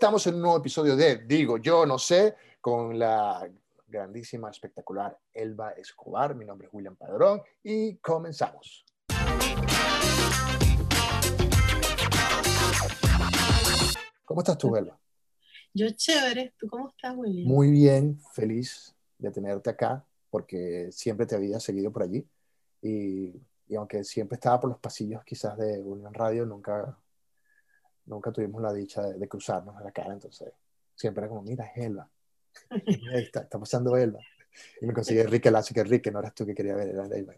estamos en un nuevo episodio de Digo Yo No Sé con la grandísima, espectacular Elba Escobar. Mi nombre es William Padrón y comenzamos. ¿Cómo estás tú, Elba? Yo chévere. ¿Tú cómo estás, William? Muy bien, feliz de tenerte acá porque siempre te había seguido por allí y, y aunque siempre estaba por los pasillos quizás de Unión Radio, nunca nunca tuvimos la dicha de, cruzarnos en la cara, entonces siempre era como, mira, es Elba. está, está, pasando Elba. Y me conseguí Enrique Lazo, que Enrique no eras tú que quería ver, era Elba.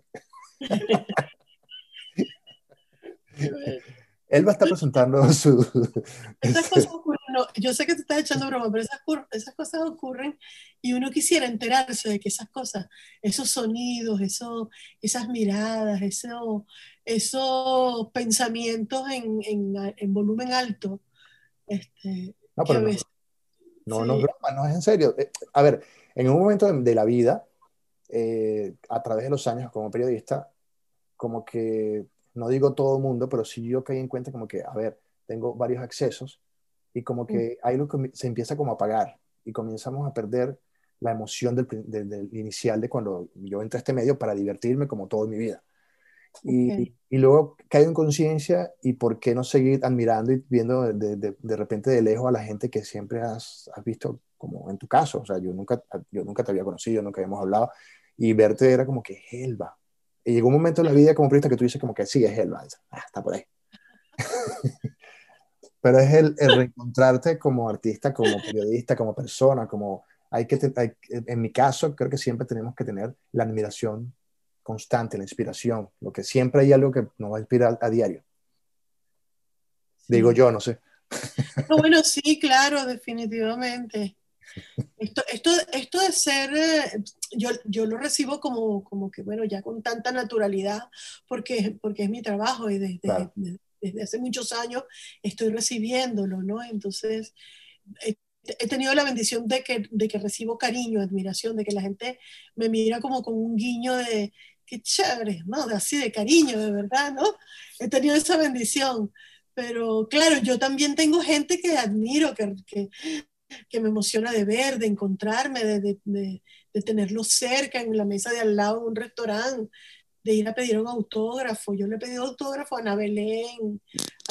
Elba está presentando su... Esas cosas ocurren, yo sé que te estás echando broma, pero esas, esas, cosas ocurren y uno quisiera enterarse de que esas cosas, esos sonidos, eso, esas miradas, eso, esos pensamientos en, en, en volumen alto, este, no, pero no, no, es broma, no es en serio. Eh, a ver, en un momento de, la vida, eh, a través de los años como periodista, como que, no digo todo el mundo, pero sí yo caí en cuenta como que, a ver, tengo varios accesos y como que hay lo que se empieza como a apagar y comenzamos a perder la emoción del, del, inicial de cuando yo entré a este medio para divertirme como toda mi vida. Y, y, luego caigo en conciencia y por qué no seguir admirando y viendo de, de, de, repente de lejos a la gente que siempre has, has, visto, como en tu caso, o sea, yo nunca, yo nunca te había conocido, nunca habíamos hablado, y verte era como que es Elba. Y llegó un momento en la vida como periodista que tú dices como que sí, es Elba, ah, está por ahí. Pero es el, el, reencontrarte como artista, como periodista, como persona, como hay que, hay, en mi caso, creo que siempre tenemos que tener la admiración constante, la inspiración, lo que siempre hay algo que nos va a inspirar a diario. Digo yo, no sé. bueno, sí, claro, definitivamente. Esto, esto, esto de ser, eh, yo, yo lo recibo como, como que, bueno, ya con tanta naturalidad, porque, porque es mi trabajo y desde, desde, hace muchos años estoy recibiéndolo, ¿no? Entonces, he, he tenido la bendición de que, de que recibo cariño, admiración, de que la gente me mira como con un guiño de, qué chévere, ¿no? Así de cariño, de verdad, ¿no? He tenido esa bendición. Pero claro, yo también tengo gente que admiro, que, que, que me emociona de ver, de encontrarme, de, de, de, tenerlo cerca en la mesa de al lado de un restaurante, de ir a pedir un autógrafo. Yo le he pedido autógrafo a Ana Belén,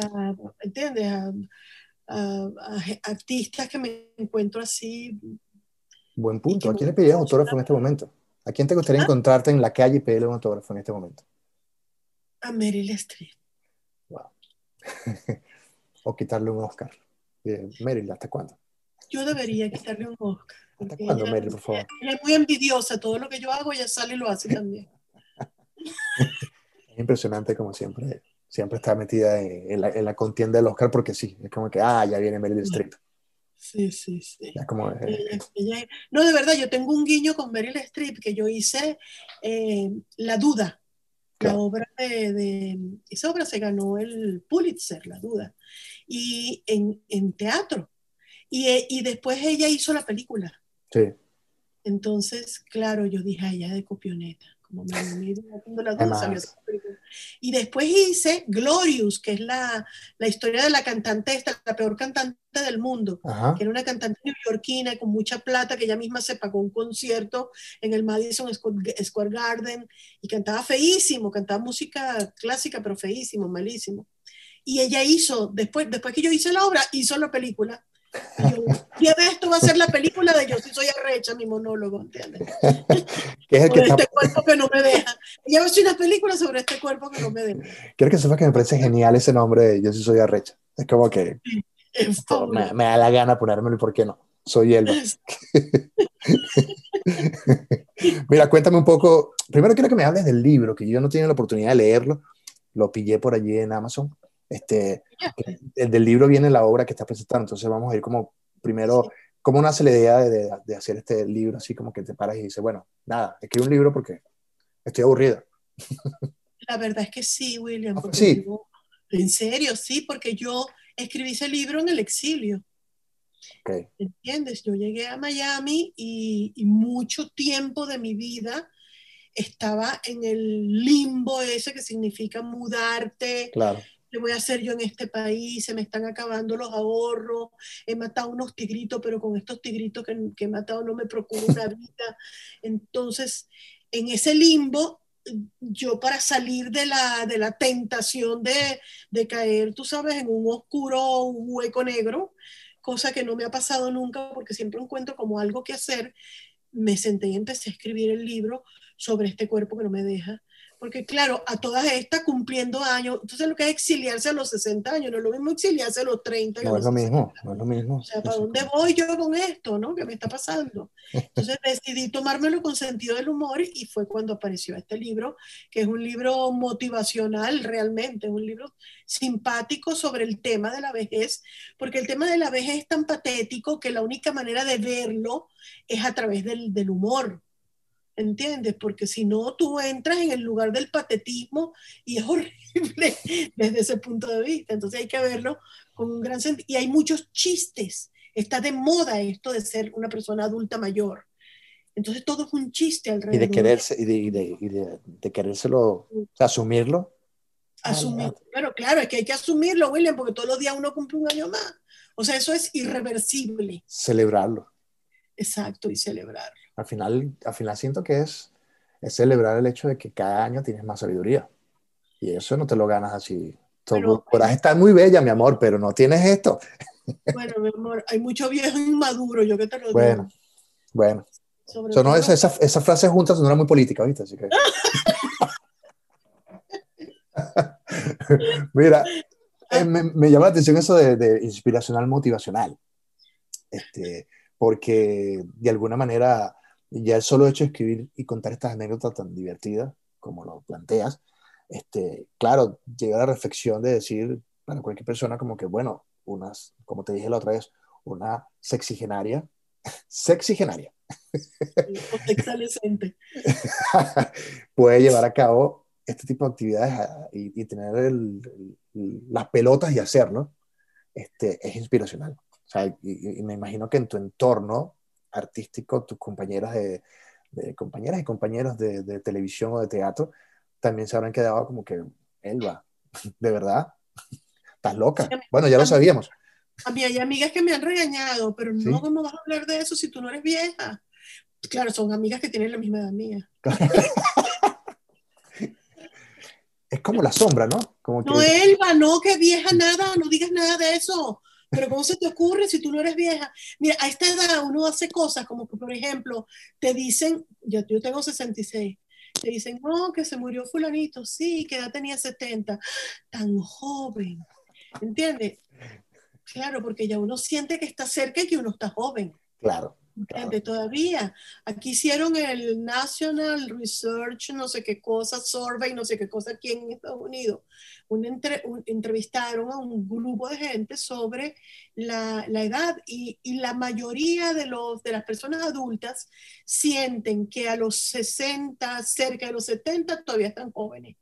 a, ¿entiendes? A, a, artistas que me encuentro así. Buen punto. ¿A quién le pedí autógrafo en este momento? ¿A quién te gustaría ah. encontrarte en la calle y pedirle un autógrafo en este momento? A Meryl Streep. Wow. o quitarle un Oscar. Eh, Meryl, ¿hasta cuándo? Yo debería quitarle un Oscar. ¿Hasta cuándo, Meryl, por favor? Ella es muy envidiosa. Todo lo que yo hago, ella sale y lo hace también. Es impresionante como siempre. Siempre está metida en, la, en, la, contienda del Oscar porque sí, es como que, ah, ya viene Meryl Streep. Sí, sí, sí. no, de verdad, yo tengo un guiño con Meryl Streep que yo hice eh, La Duda, la obra de, Esa obra se ganó el Pulitzer, La Duda, y en, en teatro. Y, eh, y, después ella hizo la película. Sí. Entonces, claro, yo dije, ella de copioneta. Como me, me, la y después hice Glorious, que es la, la historia de la cantante esta, la peor cantante del mundo, que era una cantante neoyorquina con mucha plata, que ella misma se pagó un concierto en el Madison Square Garden y cantaba feísimo, cantaba música clásica, pero feísimo, malísimo. Y ella hizo, después, después que yo hice la obra, hizo la película y esto va a ser la película de Yo sí soy arrecha, mi monólogo, ¿entiendes? ¿Qué es el que este cuerpo que no me deja. Y va a ser una película sobre este cuerpo que no me deja. Quiero que sepas que me parece genial ese nombre de Yo sí soy arrecha. Es como que me, me, da la gana ponérmelo y por qué no. Soy él. Mira, cuéntame un poco. Primero quiero que me hables del libro, que yo no tenía la oportunidad de leerlo. Lo pillé por allí en Amazon. Este, el del libro viene la obra que está presentando, entonces vamos a ir como primero, ¿cómo nace la idea de, de, hacer este libro así como que te paras y dices, bueno, nada, escribo un libro porque estoy aburrida? La verdad es que sí, William. Ah, sí. en serio, sí, porque yo escribí ese libro en el exilio. Okay. ¿Entiendes? Yo llegué a Miami y, y, mucho tiempo de mi vida estaba en el limbo ese que significa mudarte, claro ¿Qué voy a hacer yo en este país? Se me están acabando los ahorros. He matado unos tigritos, pero con estos tigritos que, que he matado no me procuro una vida. Entonces, en ese limbo, yo para salir de la, de la tentación de, de caer, tú sabes, en un oscuro hueco negro, cosa que no me ha pasado nunca porque siempre encuentro como algo que hacer, me senté y empecé a escribir el libro sobre este cuerpo que no me deja porque claro, a todas estas cumpliendo años, entonces lo que es exiliarse a los 60 años, no es lo mismo exiliarse a los 30. No es lo mismo, no es lo mismo. O sea, ¿para dónde voy yo con esto, no? ¿Qué me está pasando? Entonces decidí tomármelo con sentido del humor y fue cuando apareció este libro, que es un libro motivacional realmente, un libro simpático sobre el tema de la vejez, porque el tema de la vejez es tan patético que la única manera de verlo es a través del, del humor. ¿Entiendes? Porque si no, tú entras en el lugar del patetismo y es horrible desde ese punto de vista. Entonces hay que verlo con un gran sentido. Y hay muchos chistes. Está de moda esto de ser una persona adulta mayor. Entonces todo es un chiste alrededor. Y de quererse, y de, y de, y de, de querérselo, o sea, asumirlo. Asumir. Pero claro, es que hay que asumirlo, William, porque todos los días uno cumple un año más. O sea, eso es irreversible. Celebrarlo. Exacto, y celebrarlo. Al final, al final siento que es, es celebrar el hecho de que cada año tienes más sabiduría. Y eso no te lo ganas así. Todo, ahí estar muy bella, mi amor, pero no tienes esto. Bueno, mi amor, hay mucho viejo inmaduro, yo que te lo bueno, digo. Bueno, bueno. no, esa, esa, esa, frase juntas no era muy política, ¿viste? Así que... Mira, eh, me, me, llama la atención eso de, de inspiracional motivacional. Este, porque de alguna manera ya el solo hecho de escribir y contar estas anécdotas tan divertidas como lo planteas, este, claro, llega a la reflexión de decir para cualquier persona como que, bueno, unas, como te dije la otra vez, una sexigenaria, sexigenaria. puede llevar a cabo este tipo de actividades ah, y, y tener el, el, las pelotas y hacerlo, este, es inspiracional. O sea, y, y, me imagino que en tu entorno artístico, tus compañeras de, de compañeras y compañeros de, de, televisión o de teatro también se habrán quedado como que, Elba, ¿de verdad? ¿Estás loca? Bueno, ya lo sabíamos. A mí hay amigas que me han regañado, pero no, ¿Sí? ¿cómo vas a hablar de eso si tú no eres vieja? Claro, son amigas que tienen la misma edad mía. es como la sombra, ¿no? Como que... No, Elba, no, que vieja nada, no digas nada de eso. Pero ¿cómo se te ocurre si tú no eres vieja? Mira, a esta edad uno hace cosas como que, por ejemplo, te dicen, yo, tengo 66, te dicen, no, que se murió fulanito, sí, que edad tenía 70, tan joven, ¿entiendes? Claro, porque ya uno siente que está cerca y que uno está joven. Claro. Todavía. Aquí hicieron el National Research, no sé qué cosa, Survey, no sé qué cosa aquí en Estados Unidos. Un entre, un, entrevistaron a un grupo de gente sobre la, la edad y, y, la mayoría de, los, de las personas adultas sienten que a los 60, cerca de los 70, todavía están jóvenes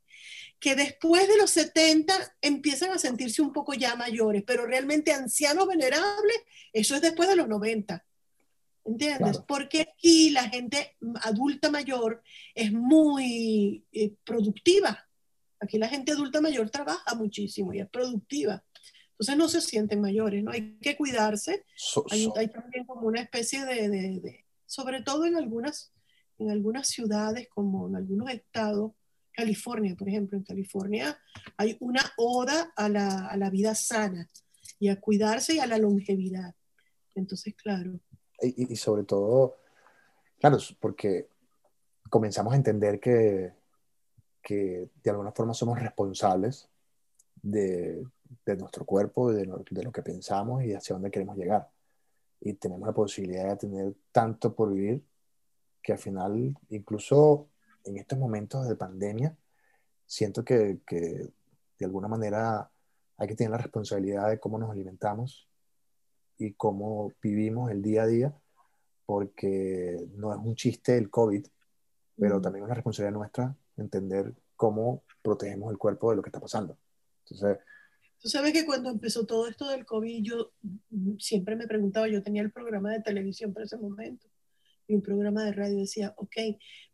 que después de los 70 empiezan a sentirse un poco ya mayores, pero realmente ancianos venerables, eso es después de los 90. ¿Entiendes? Claro. Porque aquí la gente adulta mayor es muy eh, productiva. Aquí la gente adulta mayor trabaja muchísimo y es productiva. Entonces no se sienten mayores, ¿no? Hay que cuidarse. So, so. Hay, hay, también como una especie de, de, de, sobre todo en algunas, en algunas ciudades, como en algunos estados, California, por ejemplo, en California hay una oda a la, a la vida sana y a cuidarse y a la longevidad. Entonces, claro, y, y, sobre todo, claro, porque comenzamos a entender que, que de alguna forma somos responsables de, de nuestro cuerpo, de lo, de lo, que pensamos y hacia dónde queremos llegar. Y tenemos la posibilidad de tener tanto por vivir que al final, incluso en estos momentos de pandemia, siento que, que de alguna manera hay que tener la responsabilidad de cómo nos alimentamos y cómo vivimos el día a día, porque no es un chiste el COVID, pero también es una responsabilidad nuestra entender cómo protegemos el cuerpo de lo que está pasando. Entonces, Tú sabes que cuando empezó todo esto del COVID, yo siempre me preguntaba, yo tenía el programa de televisión para ese momento, en un programa de radio, decía, ok,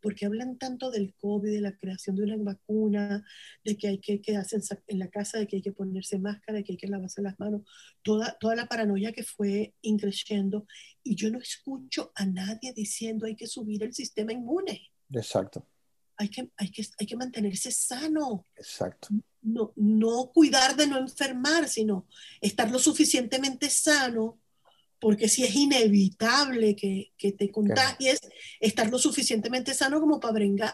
¿por qué hablan tanto del COVID, de la creación de una vacuna, de que hay que quedarse en la casa, de que hay que ponerse máscara, de que hay que lavarse las manos? Toda, toda la paranoia que fue increciendo. Y yo no escucho a nadie diciendo hay que subir el sistema inmune. Exacto. Hay que, hay que, hay que mantenerse sano. Exacto. No, no cuidar de no enfermar, sino estar lo suficientemente sano porque si es inevitable que, que te contagies, estar lo suficientemente sano como para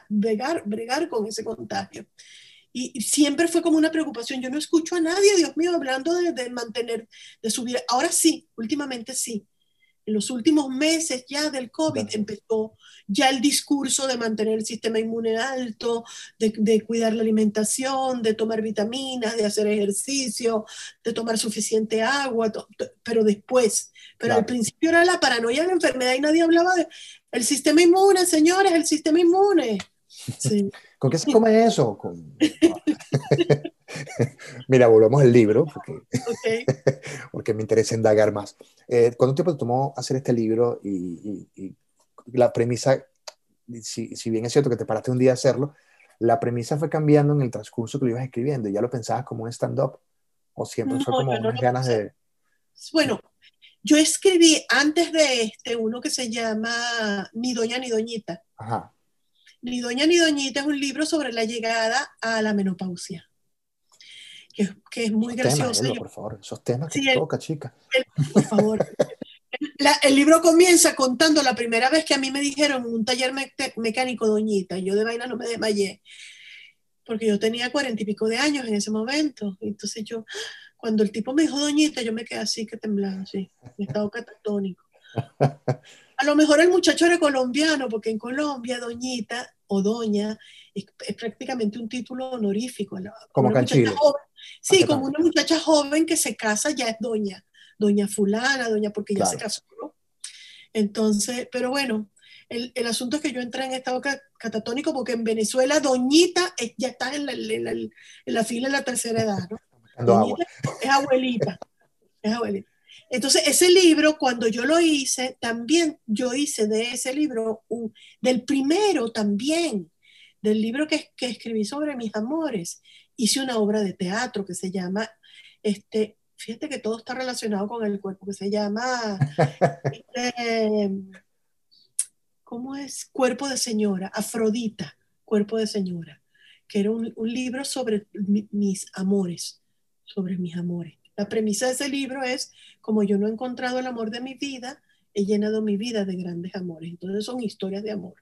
bregar, bregar, con ese contagio. Y, siempre fue como una preocupación. Yo no escucho a nadie, Dios mío, hablando de, de mantener, de subir. Ahora sí, últimamente sí en los últimos meses ya del COVID empezó ya el discurso de mantener el sistema inmune alto, de, cuidar la alimentación, de tomar vitaminas, de hacer ejercicio, de tomar suficiente agua, pero después, pero al principio era la paranoia de la enfermedad y nadie hablaba de el sistema inmune, señores, el sistema inmune. ¿Con qué se come eso? Mira, volvamos al libro, porque, porque me interesa indagar más. Eh, ¿Cuánto tiempo te tomó hacer este libro? Y, la premisa, si, si, bien es cierto que te paraste un día a hacerlo, la premisa fue cambiando en el transcurso que lo ibas escribiendo. ¿Ya lo pensabas como un stand-up? ¿O siempre fue como unas ganas de...? Bueno, yo escribí antes de este uno que se llama Ni Doña ni Doñita. Ajá. Ni Doña ni Doñita es un libro sobre la llegada a la menopausia que, es muy gracioso. por favor, esos temas que toca, chica. por favor. el libro comienza contando la primera vez que a mí me dijeron en un taller mecánico doñita, yo de vaina no me desmayé, porque yo tenía cuarenta y pico de años en ese momento. Entonces yo, cuando el tipo me dijo doñita, yo me quedé así que temblaba, así, en estado catatónico. A lo mejor el muchacho era colombiano, porque en Colombia doñita o doña es, prácticamente un título honorífico. Como Canchile. Sí, como una muchacha joven que se casa ya es doña, doña fulana, doña porque ya se casó, ¿no? Entonces, pero bueno, el, el, asunto es que yo entré en estado catatónico porque en Venezuela doñita ya está en la, en la, fila de la tercera edad, ¿no? Doñita es abuelita, es abuelita. Entonces, ese libro, cuando yo lo hice, también yo hice de ese libro, un, del primero también, del libro que, que escribí sobre mis amores, hice una obra de teatro que se llama, este, fíjate que todo está relacionado con el cuerpo, que se llama, este, ¿cómo es? Cuerpo de señora, Afrodita, Cuerpo de señora, que era un, libro sobre mis amores, sobre mis amores. La premisa de ese libro es, como yo no he encontrado el amor de mi vida, he llenado mi vida de grandes amores. Entonces son historias de amor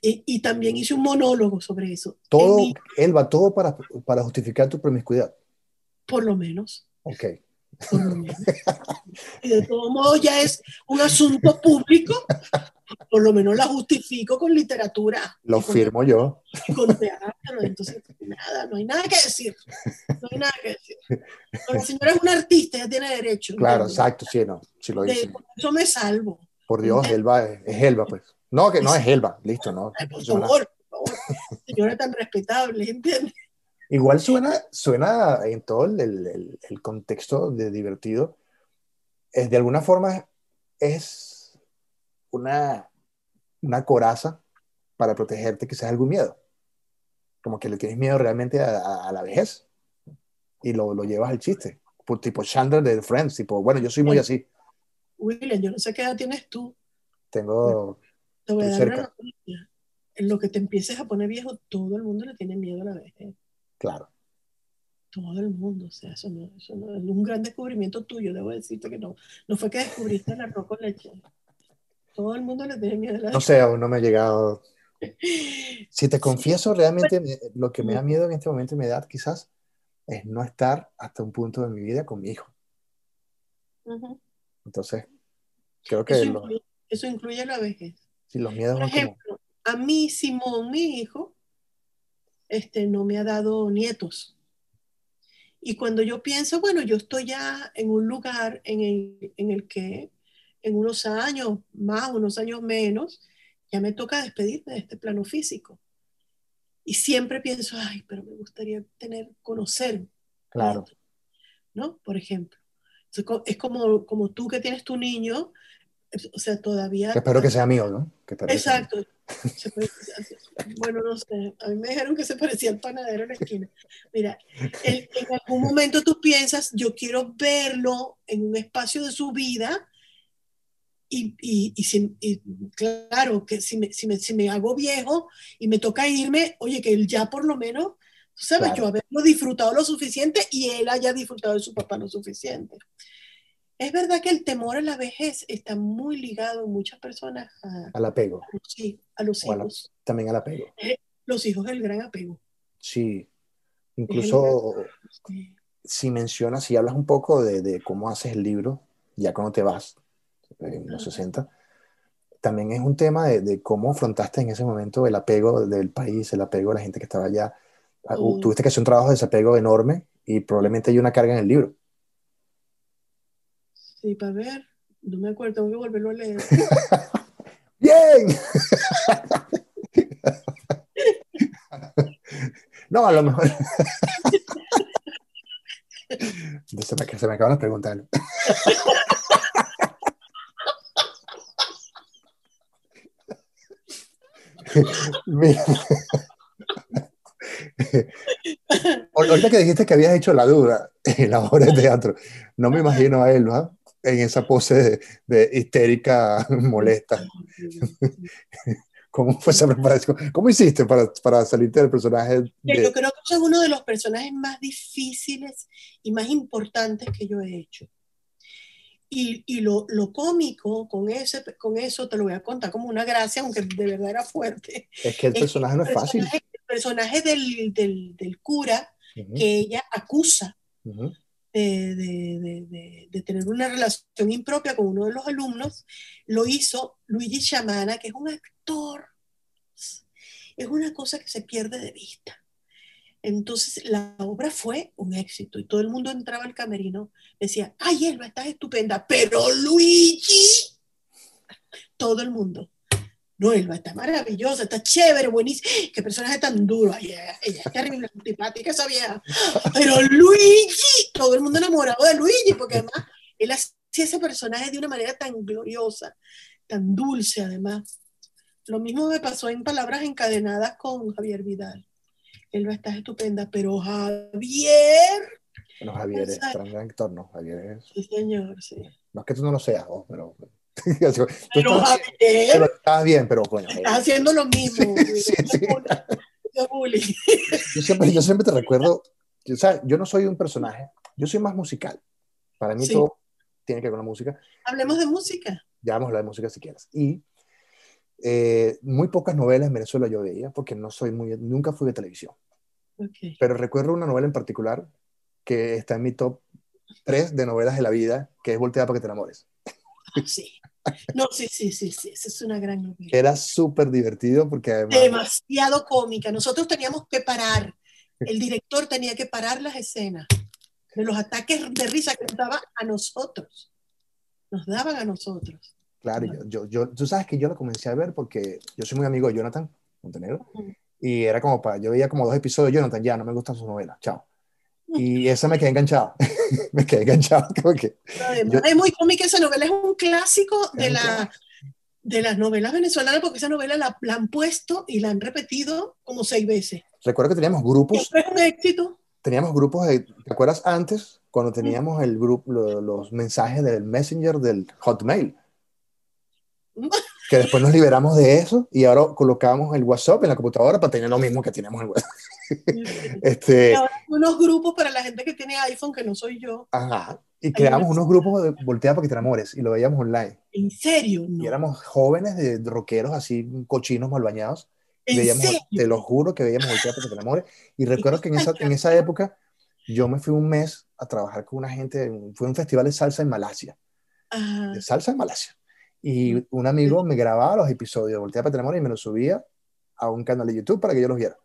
y, también hice un monólogo sobre eso. Todo, Elba, todo para, para justificar tu promiscuidad. Por lo menos. Ok. Por lo menos. Y de todos modos ya es un asunto público, por lo menos la justifico con literatura. Lo firmo yo. con teatro, entonces nada, no hay nada que decir. No hay nada que decir. la señora es una artista, ya tiene derecho. Claro, exacto, sí, no, si lo dice. eso me salvo. Por Dios, Elba es, es Elba, pues. No, que no es Elba, listo, no. por favor, por favor. Señora tan respetable, ¿entiendes? Igual suena, suena en todo el, el, contexto de divertido, es, de alguna forma es una, una coraza para protegerte quizás algún miedo. Como que le tienes miedo realmente a, la vejez y lo, lo, llevas al chiste. Por, tipo Chandler de Friends, tipo, bueno, yo soy muy así. William, yo no sé qué edad tienes tú. Tengo te voy a dar una noticia. En lo que te empieces a poner viejo, todo el mundo le tiene miedo a la vejez. Claro. Todo el mundo, o sea, eso no, eso no es un gran descubrimiento tuyo, debo decirte que no. No fue que descubriste el arroz con leche. Todo el mundo le tiene miedo a la. No sé, aún no me ha llegado. Si te confieso, realmente lo que me da miedo en este momento de mi edad, quizás, es no estar hasta un punto de mi vida con mi hijo. Entonces, creo que... eso incluye la vejez. los miedos Por ejemplo, a mí, Simón, mi hijo, este, no me ha dado nietos. Y cuando yo pienso, bueno, yo estoy ya en un lugar en el, en el que en unos años más, unos años menos, ya me toca despedirme de este plano físico. Y siempre pienso, ay, pero me gustaría tener, conocer. Claro. ¿No? Por ejemplo. Es como, como tú que tienes tu niño, o sea, todavía... espero que sea mío, ¿no? Exacto. bueno, no sé, a mí me dijeron que se parecía al panadero en la esquina. Mira, en, algún momento tú piensas, yo quiero verlo en un espacio de su vida y, y, y, claro, que si me, si, me, si me, hago viejo y me toca irme, oye, que él ya por lo menos, tú sabes, yo haberlo disfrutado lo suficiente y él haya disfrutado de su papá lo suficiente. Es verdad que el temor a la vejez está muy ligado en muchas personas a, al apego. Sí, a los hijos. también al apego. Eh, los hijos el gran apego. Sí. Incluso si mencionas, si hablas un poco de, de, cómo haces el libro, ya cuando te vas, en los 60, también es un tema de, de, cómo afrontaste en ese momento el apego del país, el apego de la gente que estaba allá. Ah, tuviste que hacer un trabajo de desapego enorme y probablemente hay una carga en el libro. Sí, para ver. No me acuerdo, tengo que volverlo a leer. ¡Bien! no, a lo mejor. se, me, se me acaban las preguntas. Ahorita que dijiste que habías hecho la duda en la obra de teatro, no me imagino a ¿no? en esa pose de, histérica molesta. ¿Cómo fue esa preparación? ¿Cómo hiciste para, para salirte del personaje? Yo creo que es uno de los personajes más difíciles y más importantes que yo he hecho. Y, y lo, lo, cómico con, ese, con eso te lo voy a contar como una gracia, aunque de verdad era fuerte. Es que el personaje no es fácil. El personaje del, del, del cura que ella acusa de, tener una relación impropia con uno de los alumnos, lo hizo Luigi Chamana, que es un actor. Es una cosa que se pierde de vista. Entonces la obra fue un éxito y todo el mundo entraba al camerino, decía, ay, Elba, estás estupenda, pero Luigi, todo el mundo. No, Elba está maravillosa, está chévere, buenísima. Qué personaje tan duro. ella, ella es terrible, antipática esa vieja. Pero Luigi, todo el mundo enamorado de Luigi, porque además él hacía ese personaje de una manera tan gloriosa, tan dulce además. Lo mismo me pasó en Palabras Encadenadas con Javier Vidal. Elba está estupenda, pero Javier... Bueno, Javier es un gran actor, ¿no? Javier es... Sí, señor, sí. No es que tú no lo seas, pero pero, estás, bien, pero bueno. Estás haciendo lo mismo. Yo, siempre, yo siempre te recuerdo, o sea, yo no soy un personaje, yo soy más musical. Para mí todo tiene que ver con la música. Hablemos de música. Ya vamos a hablar de música si quieres. Y eh, muy pocas novelas en Venezuela yo veía, porque no soy muy, nunca fui de televisión. Pero recuerdo una novela en particular que está en mi top 3 de novelas de la vida, que es Voltea para que te enamores. Sí. No, sí, sí, sí, sí, esa es una gran novela. Era súper divertido porque además... Demasiado cómica. Nosotros teníamos que parar, el director tenía que parar las escenas de los ataques de risa que nos daban a nosotros. Nos daban a nosotros. Claro, yo, yo, tú sabes que yo lo comencé a ver porque yo soy muy amigo de Jonathan Montenegro y era como para, yo veía como dos episodios de Jonathan, ya no me gustan sus novelas, chao. Y esa me quedé enganchado. me quedé enganchado. Es muy cómica esa novela, es un clásico de, la, de las novelas venezolanas, porque esa novela la, han puesto y la han repetido como seis veces. Recuerdo que teníamos grupos. Es un éxito. Teníamos grupos, de, ¿te acuerdas antes? Cuando teníamos el grupo, los mensajes del Messenger del Hotmail. Que después nos liberamos de eso y ahora colocamos el WhatsApp en la computadora para tener lo mismo que teníamos en WhatsApp. este, unos grupos para la gente que tiene iPhone, que no soy yo. Ajá. Y creamos unos grupos de Voltea para que te enamores y lo veíamos online. ¿En serio? Y éramos jóvenes de rockeros así, cochinos mal bañados. veíamos, te lo juro que veíamos Voltea para que te enamores. Y recuerdo que en esa, en esa época yo me fui un mes a trabajar con una gente, fue un festival de salsa en Malasia. De salsa en Malasia. Y un amigo me grababa los episodios de Voltea para Tener y me los subía a un canal de YouTube para que yo los viera.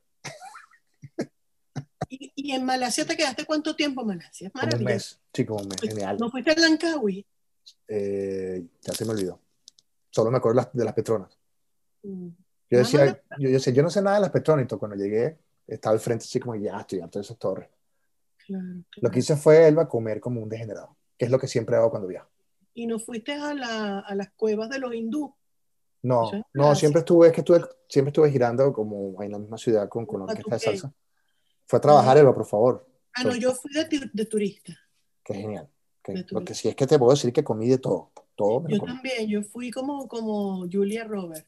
¿Y, en Malasia te quedaste cuánto tiempo, Malasia? Como un mes, sí, como un mes, genial. ¿No fuiste a Lankawi? Eh, ya se me olvidó. Solo me acuerdo de las Petronas. Mm. Yo decía, yo, yo, yo no sé nada de las Petronas y cuando llegué estaba al frente así como, ya estoy harto de esas torres. Lo que hice fue, Elba, comer como un degenerado, que es lo que siempre hago cuando viajo. Y no fuiste a, la, a las cuevas de los hindú. No, no, siempre estuve, es que estuve, siempre estuve girando como en la misma ciudad con, con orquesta de salsa. Fue a trabajar, Eva, por favor. Ah, no, yo fui de, de turista. Qué genial. Porque si es que te puedo decir que comí de todo. todo yo también, yo fui como, como Julia Robert,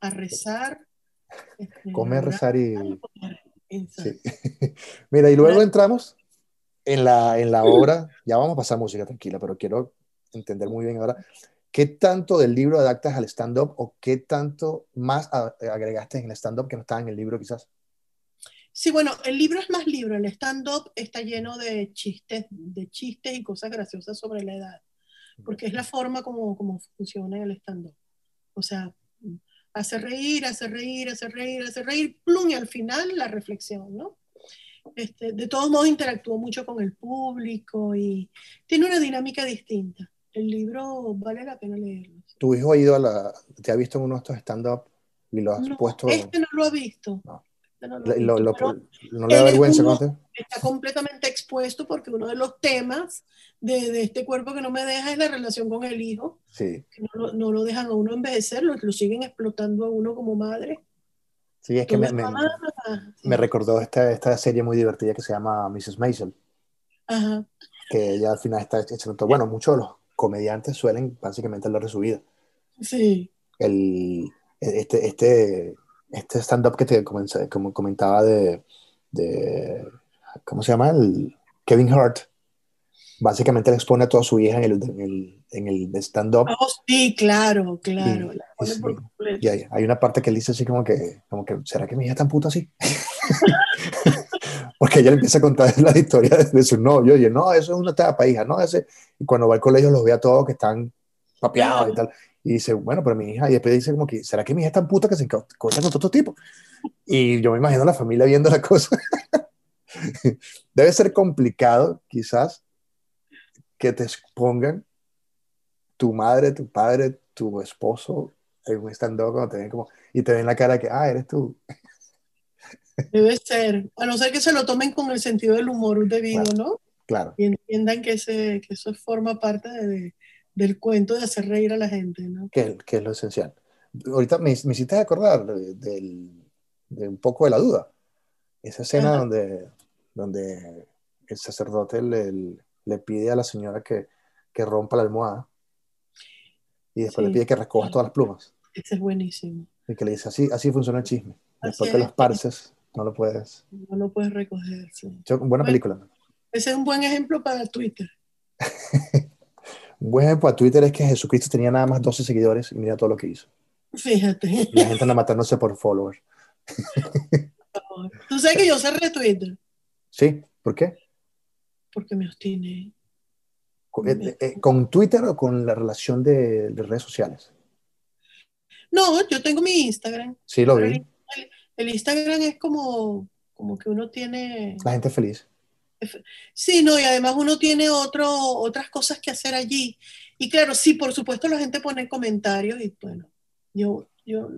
a rezar. Este, Comer, rezar y... Sí. Mira, y luego entramos en la, en la obra, ya vamos a pasar música tranquila, pero quiero entender muy bien ahora, ¿qué tanto del libro adaptas al stand-up o qué tanto más agregaste en el stand-up que no estaba en el libro quizás? Sí, bueno, el libro es más libro, el stand-up está lleno de chistes, de chistes y cosas graciosas sobre la edad, porque es la forma como, como funciona el stand-up. O sea, hace reír, hace reír, hace reír, hace reír, plum, y al final la reflexión, ¿no? Este, de todos modos interactuó mucho con el público y tiene una dinámica distinta. El libro vale la pena leerlo. ¿Tu hijo ha ido a la, te ha visto en uno de estos stand-up y lo has puesto? Este no lo ha visto. No. No, le da vergüenza Está completamente expuesto porque uno de los temas de, de, este cuerpo que no me deja es la relación con el hijo. Sí. Que no, no, lo dejan a uno envejecer, lo, lo siguen explotando a uno como madre. Sí, es que me, me, me, recordó esta, esta serie muy divertida que se llama Mrs. Maisel. Ajá. Que ella al final está echando. Bueno, muchos de los comediantes suelen básicamente hablar de su vida. Sí. El, este, este, este stand-up que te como comentaba de, de, ¿Cómo se llama? El Kevin Hart. Básicamente le expone a toda su hija en el, en el, en el stand-up. Oh, sí, claro, claro. Y, hay, hay, una parte que él dice así como que, como que ¿será que mi hija es tan puta así? Porque ella le empieza a contar la historia de, su novio. Y no, eso es una etapa, hija, ¿no? Ese, y cuando va al colegio los ve a todos que están papeados y tal. Y dice, bueno, pero mi hija, y después dice como que, ¿será que mi hija es tan puta que se encuentra con otro tipo? Y yo me imagino a la familia viendo la cosa. Debe ser complicado, quizás, que te expongan tu madre, tu padre, tu esposo en un stand-up cuando te ven como, y te ven la cara que, ah, eres tú. Debe ser, a no ser que se lo tomen con el sentido del humor debido, ¿no? Claro. Y entiendan que, ese, que eso forma parte de, del cuento de hacer reír a la gente, ¿no? Que, que es lo esencial. Ahorita me, me hiciste acordar de, de, un poco de la duda. Esa escena donde, donde el sacerdote le, le, pide a la señora que, que, rompa la almohada y después le pide que recoja todas las plumas. Ese es buenísimo. Y que le dice, así, así funciona el chisme. Después que los parces, no lo puedes. No lo puedes recoger. Sí. Buena película. Ese es un buen ejemplo para Twitter. Un buen ejemplo a Twitter es que Jesucristo tenía nada más 12 seguidores y mira todo lo que hizo. Fíjate. la gente anda matándose por followers. Tú sabes que yo cerré Twitter. Sí, ¿por qué? Porque me obstiné. Eh, eh, ¿Con, Twitter o con la relación de, redes sociales? No, yo tengo mi Instagram. Sí, lo vi. El, Instagram es como, como que uno tiene... La gente feliz. Sí, no, y además uno tiene otro, otras cosas que hacer allí. Y claro, sí, por supuesto la gente pone comentarios y bueno, yo, yo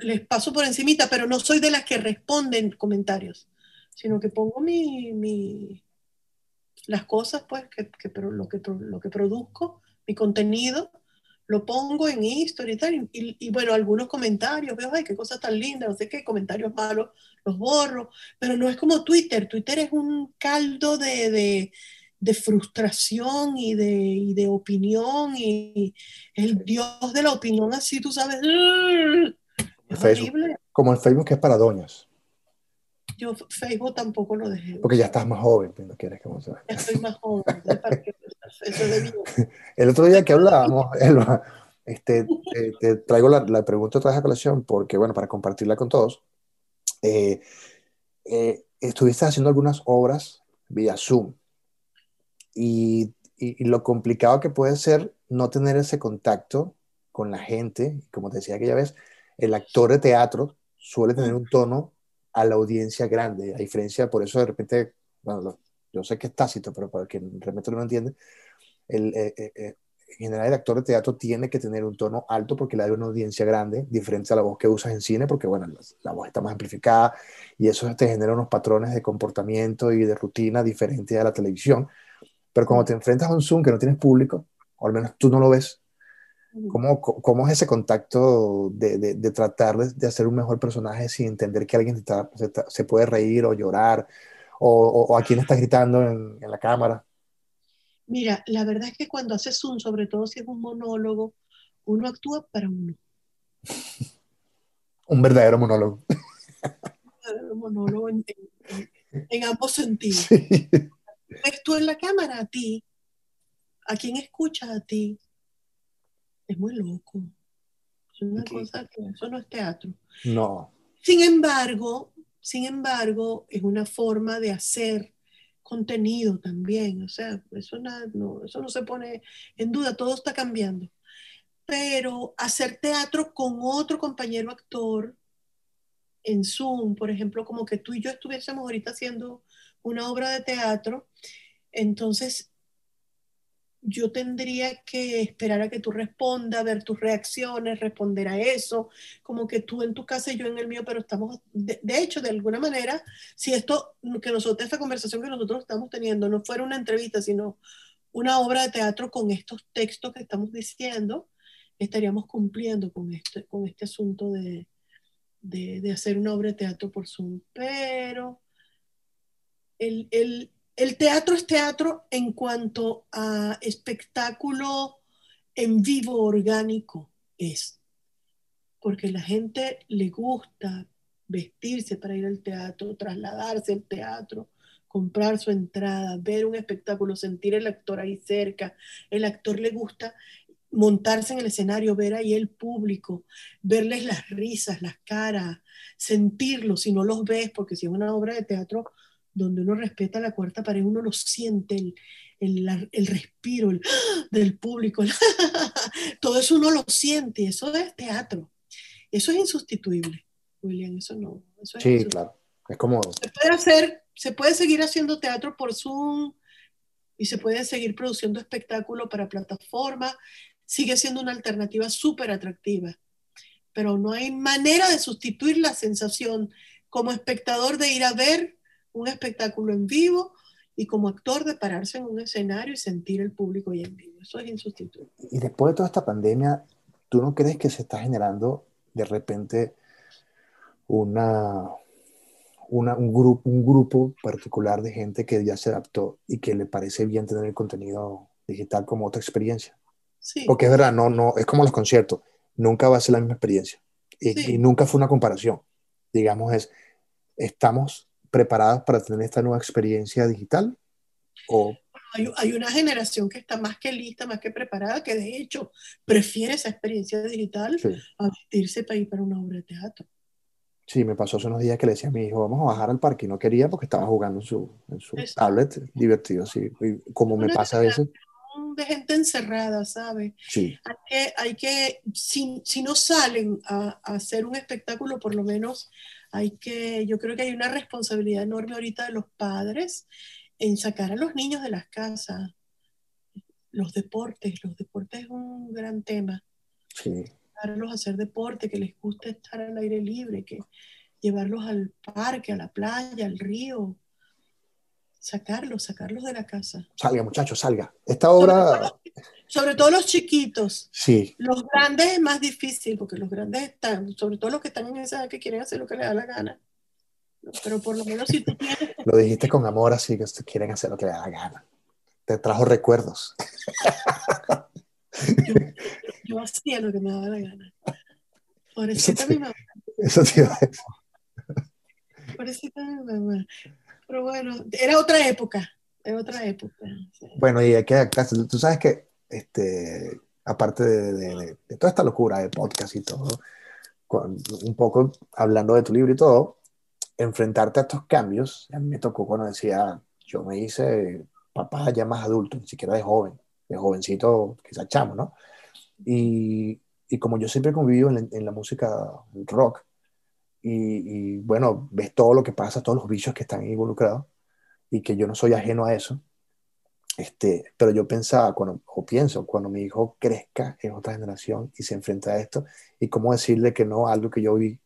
les paso por encimita, pero no soy de las que responden comentarios, sino que pongo mi, mi las cosas, pues, que, que, lo, que, lo que produzco, mi contenido, lo pongo en History y tal, y, bueno, algunos comentarios, veo, ay, qué cosa tan linda, no sé qué, comentarios malos, los borro, pero no es como Twitter, Twitter es un caldo de, de, de frustración y de, y de, opinión, y el dios de la opinión así, tú sabes, es Facebook, Como el Facebook que es para doñas. Yo Facebook tampoco lo dejé. Porque ya estás más joven, pero no quieres que Ya estoy más joven. ¿para qué? Eso el otro día que hablábamos, Elba, este, te, traigo la, la, pregunta otra vez a colección porque, bueno, para compartirla con todos. Eh, eh, estuviste haciendo algunas obras vía Zoom y, y, y, lo complicado que puede ser no tener ese contacto con la gente, como te decía aquella vez, el actor de teatro suele tener un tono a la audiencia grande, a diferencia, por eso de repente, bueno, yo sé que es tácito, pero para quien realmente no lo entiende, el, eh, eh, eh, en general el actor de teatro tiene que tener un tono alto porque le da una audiencia grande, diferente a la voz que usas en cine, porque bueno, la, voz está más amplificada y eso te genera unos patrones de comportamiento y de rutina diferentes a la televisión. Pero cuando te enfrentas a un Zoom que no tienes público, o al menos tú no lo ves. ¿Cómo, cómo es ese contacto de, de, tratar de, hacer un mejor personaje sin entender que alguien está, se, puede reír o llorar o, o, a quién está gritando en, en, la cámara? Mira, la verdad es que cuando haces un, sobre todo si es un monólogo, uno actúa para uno. un verdadero monólogo. un verdadero monólogo en, en, ambos sentidos. Ves tú en la cámara a ti, a quien escucha a ti, es muy loco. Es una cosa que eso no es teatro. No. Sin embargo, sin embargo, es una forma de hacer contenido también. O sea, eso, no, eso no se pone en duda, todo está cambiando. Pero hacer teatro con otro compañero actor en Zoom, por ejemplo, como que tú y yo estuviésemos ahorita haciendo una obra de teatro, entonces yo tendría que esperar a que tú respondas, ver tus reacciones, responder a eso, como que tú en tu casa y yo en el mío, pero estamos, de, hecho, de alguna manera, si esto, que nosotros, esta conversación que nosotros estamos teniendo no fuera una entrevista, sino una obra de teatro con estos textos que estamos diciendo, estaríamos cumpliendo con este, con este asunto de, de, de hacer una obra de teatro por Zoom. Pero el, el, el teatro es teatro en cuanto a espectáculo en vivo orgánico es, porque la gente le gusta vestirse para ir al teatro, trasladarse al teatro, comprar su entrada, ver un espectáculo, sentir el actor ahí cerca. El actor le gusta montarse en el escenario, ver ahí el público, verles las risas, las caras, sentirlos si no los ves, porque si es una obra de teatro donde uno respeta la cuarta pared, uno lo siente, el, el, el respiro del público, todo eso uno lo siente, eso es teatro, eso es insustituible, William, eso no. Eso sí, claro, es como... Se puede hacer, se puede seguir haciendo teatro por Zoom y se puede seguir produciendo espectáculo para plataforma, sigue siendo una alternativa súper atractiva, pero no hay manera de sustituir la sensación como espectador de ir a ver un espectáculo en vivo y como actor de pararse en un escenario y sentir el público ahí en vivo. Eso es insustituible. Y después de toda esta pandemia, ¿tú no crees que se está generando de repente una, una, un, grupo, un grupo particular de gente que ya se adaptó y que le parece bien tener el contenido digital como otra experiencia? Sí. Porque es verdad, no, no, es como los conciertos, nunca va a ser la misma experiencia. Y, y nunca fue una comparación. Digamos, es, estamos preparadas para tener esta nueva experiencia digital? ¿O? Hay, hay, una generación que está más que lista, más que preparada, que de hecho prefiere esa experiencia digital a vestirse para ir para una obra de teatro. Sí, me pasó hace unos días que le decía a mi hijo, vamos a bajar al parque, y no quería porque estaba jugando en su, en su tablet, divertido, sí, como me pasa a veces. De gente encerrada, ¿sabes? Sí. Hay que, hay que si, si no salen a, a, hacer un espectáculo, por lo menos hay que, yo creo que hay una responsabilidad enorme ahorita de los padres en sacar a los niños de las casas. Los deportes, los deportes es un gran tema. Sí. Llevarlos a hacer deporte, que les guste estar al aire libre, que llevarlos al parque, a la playa, al río. Sacarlos, sacarlos de la casa. Salga, muchachos, salga. Esta obra sobre todo los chiquitos. Sí. Los grandes es más difícil, porque los grandes están, sobre todo los que están en esa edad que quieren hacer lo que les da la gana. Pero por lo menos si tú tienes... Lo dijiste con amor, así que quieren hacer lo que les da la gana. Te trajo recuerdos. Yo, yo hacía lo que me daba la gana. Pobrecita mi mamá. Eso te iba a decir. Pobrecita mi mamá. Pero bueno, era otra época. Era otra época. Bueno, y hay que. Tú sabes que este, aparte de, toda esta locura de podcast y todo, un poco hablando de tu libro y todo, enfrentarte a estos cambios, a mí me tocó cuando decía, yo me hice papá ya más adulto, ni siquiera de joven, de jovencito, quizás chamo, ¿no? Y, y como yo siempre he convivido en, en la música rock, y, bueno, ves todo lo que pasa, todos los bichos que están involucrados, y que yo no soy ajeno a eso, este, pero yo pensaba, cuando, o pienso, cuando mi hijo crezca en otra generación y se enfrenta a esto, y cómo decirle que no a algo que yo vi,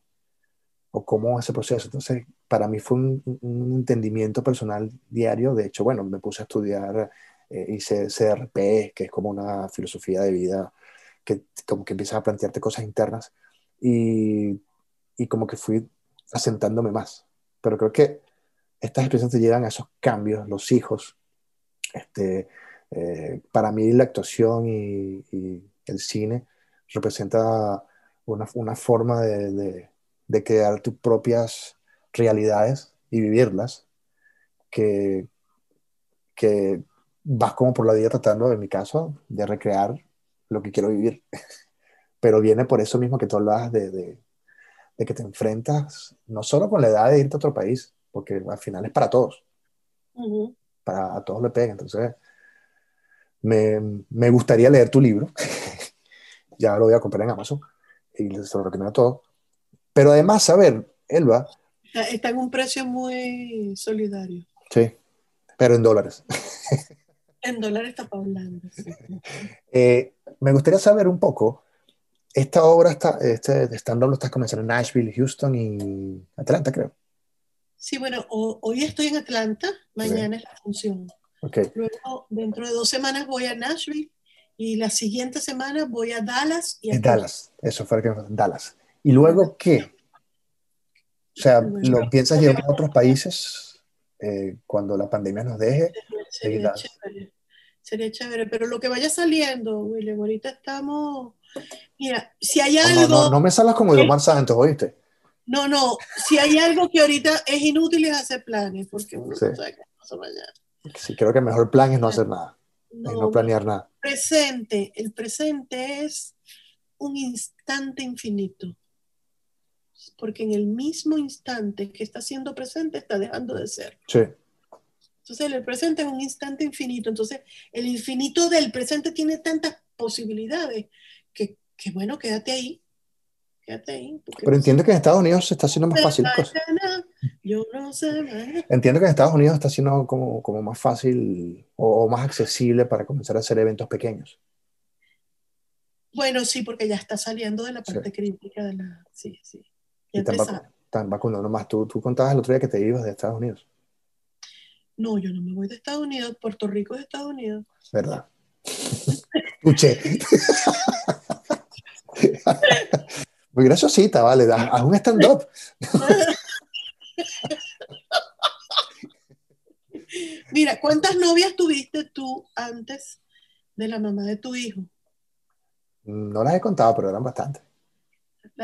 o cómo ese proceso. Entonces, para mí fue un, un entendimiento personal diario. De hecho, bueno, me puse a estudiar eh, hice CRP, que es como una filosofía de vida que como que empiezas a plantearte cosas internas y, y como que fui asentándome más. Pero creo que estas experiencias te llevan a esos cambios, los hijos. Este, eh, para mí la actuación y, el cine representa una, una forma de, de, de, crear tus propias realidades y vivirlas que, que vas como por la vida tratando, en mi caso, de recrear lo que quiero vivir. Pero viene por eso mismo que tú hablabas de, de, de que te enfrentas no solo con la edad de irte a otro país, porque al final es para todos. Para a todos le pega. Entonces, me, me, gustaría leer tu libro. ya lo voy a comprar en Amazon y se lo recomiendo a todos. Pero además, a ver, Elba. Está en un precio muy solidario. Sí, pero en dólares. en dólares está hablando. Eh, me gustaría saber un poco. Esta obra, está, este stand-up lo estás comenzando en Nashville, Houston y Atlanta, creo. Sí, bueno, hoy estoy en Atlanta, mañana es la función. Okay. Luego, dentro de dos semanas voy a Nashville y la siguiente semana voy a Dallas. Y a Dallas, eso fue lo que Dallas. ¿Y luego qué? O sea, ¿lo piensas llevar a otros países eh, cuando la pandemia nos deje? Sería chévere, sería chévere, pero lo que vaya saliendo, William, ahorita estamos... Mira, si hay algo... No, no, no me salas como Omar Santos, ¿oíste? No, no, si hay algo que ahorita es inútil es hacer planes, porque uno sí. no sabe qué pasa mañana. Sí, creo que el mejor plan es no hacer nada, no, es no planear nada. Presente, el presente es un instante infinito, porque en el mismo instante que está siendo presente está dejando de ser. Sí. Entonces el presente es un instante infinito, entonces el infinito del presente tiene tantas posibilidades que, bueno, quédate ahí pero entiendo que en Estados Unidos se está haciendo más fácil. Yo no sé, entiendo que en Estados Unidos está siendo como, como más fácil o, o, más accesible para comenzar a hacer eventos pequeños. Bueno, sí, porque ya está saliendo de la parte sí. crítica de la... Sí, sí. Ya y están, vacu están vacunando más. ¿Tú, tú contabas el otro día que te ibas de Estados Unidos. No, yo no me voy de Estados Unidos. Puerto Rico es Estados Unidos. ¿Verdad? Escuché. Muy graciosita, vale. Haz un stand-up. Mira, ¿cuántas novias tuviste tú antes de la mamá de tu hijo? No las he contado, pero eran bastantes.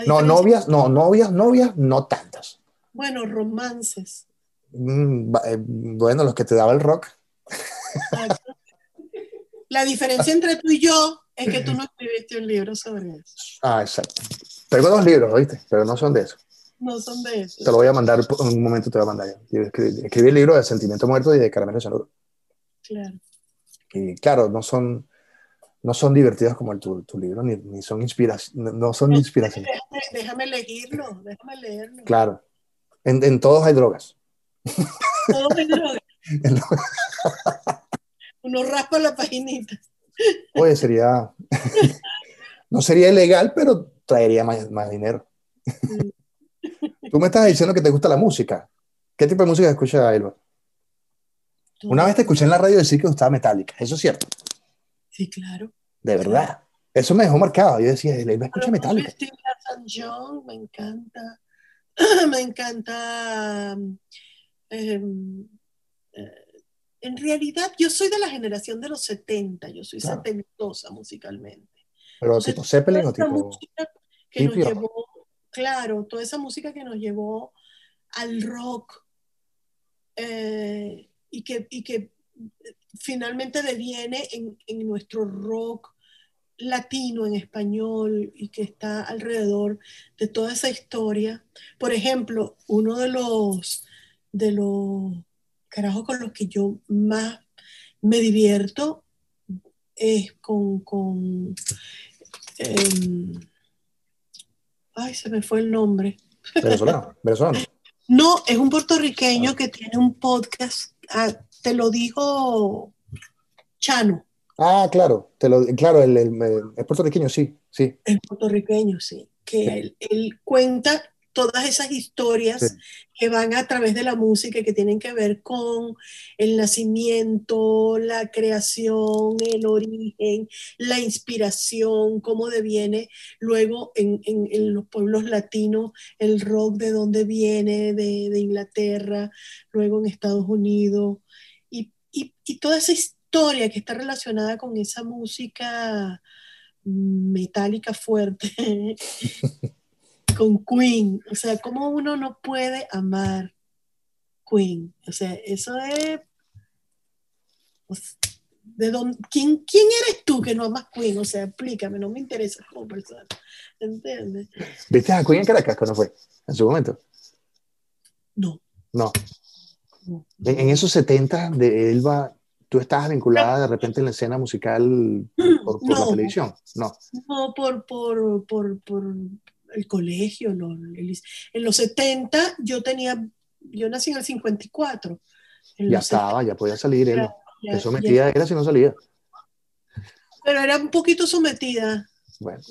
No, novias, no, novias, novias, no tantas. Bueno, romances. Mm, eh, bueno, los que te daba el rock. La diferencia entre tú y yo es que tú no escribiste un libro sobre eso. Ah, exacto. Tengo dos libros, ¿oíste? Pero no son de eso. No son de eso. Te lo voy a mandar, en un momento te lo voy a mandar. Escribí, escribí el libro de Sentimiento Muerto y de Caramelo Cianuro. Claro. Y claro, no son, no son divertidos como el, tu, tu libro, ni, ni son inspiración, no son inspiración. Déjame, déjame elegirlo, déjame leerlo. Claro. En, en todos hay drogas. Todos hay drogas. Uno raspa la paginita. Oye, sería. no sería ilegal, pero traería más, más dinero. Tú me estás diciendo que te gusta la música. ¿Qué tipo de música escucha Elba? Una vez te escuché en la radio decir que gustaba Metallica. ¿Eso es cierto? Sí, claro. De verdad. Eso me dejó marcado. Yo decía, Elba escucha Metallica. John, me encanta. me encanta. Eh, eh, en realidad, yo soy de la generación de los 70. Yo soy claro. setentosa musicalmente. Pero tipo Zeppelin o tipo. Música que nos llevó, claro, toda esa música que nos llevó al rock eh, y, que, y que finalmente deviene en, en, nuestro rock latino en español y que está alrededor de toda esa historia. Por ejemplo, uno de los, de los carajos con los que yo más me divierto es con, con eh, ay, se me fue el nombre. Venezolano, venezolano. No, es un puertorriqueño ah. que tiene un podcast, ah, te lo dijo Chano. Ah, claro, te lo, claro, el, el, el, puertorriqueño, sí, sí. El puertorriqueño, sí, que sí. Él, él, cuenta todas esas historias que van a través de la música y que tienen que ver con el nacimiento, la creación, el origen, la inspiración, cómo deviene luego en, los pueblos latinos el rock de dónde viene, de, Inglaterra, luego en Estados Unidos, y, y toda esa historia que está relacionada con esa música metálica fuerte. con Queen. O sea, ¿cómo uno no puede amar Queen? O sea, eso es... ¿De dónde, ¿quién, ¿Quién eres tú que no amas Queen? O sea, explícame, no me interesa como persona. ¿Entiendes? ¿Viste a Queen en Caracas cuando fue? En su momento. No. No. En, esos 70 de Elba, ¿tú estabas vinculada de repente en la escena musical por, la televisión? No. No, por, por, por, por el colegio, en los 70 yo tenía, yo nací en el 54. ya estaba, ya podía salir él. Ya, sometida era si no salía. Pero era un poquito sometida. Bueno.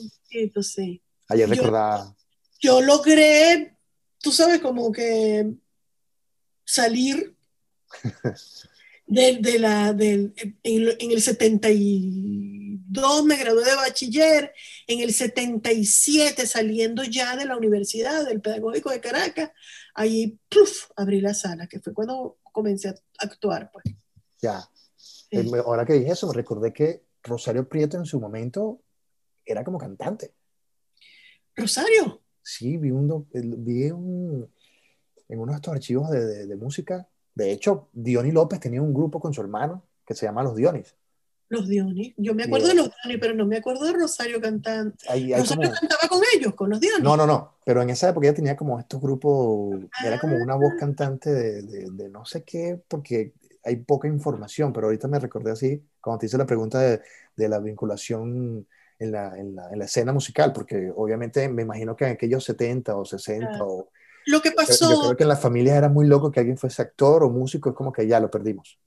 sí. Ayer recordaba. Yo, logré, tú sabes, como que salir de, la, en, en, el 70 me gradué de bachiller, en el 77 saliendo ya de la universidad, del Pedagógico de Caracas, ahí abrí la sala, que fue cuando comencé a actuar. Pues. Ya. Ahora que dije eso, me recordé que Rosario Prieto en su momento era como cantante. ¿Rosario? Sí, vi, un, vi un, en uno de estos archivos de, de música. De hecho, Diony López tenía un grupo con su hermano que se llama Los Dionis. Los Dionis. Yo me acuerdo de los Dionis, pero no me acuerdo de Rosario cantando. ¿Rosario cantaba con ellos, con los Dionis? No, no, no. Pero en esa época ella tenía como estos grupos, era como una voz ah. cantante de, de, no sé qué, porque hay poca información, pero ahorita me recordé así, cuando te hice la pregunta de, de la vinculación en la, en, la, en la, escena musical, porque obviamente me imagino que en aquellos 70 o 60 o... Lo que pasó... Yo, creo que en las familias era muy loco que alguien fuese actor o músico, es como que ya lo perdimos.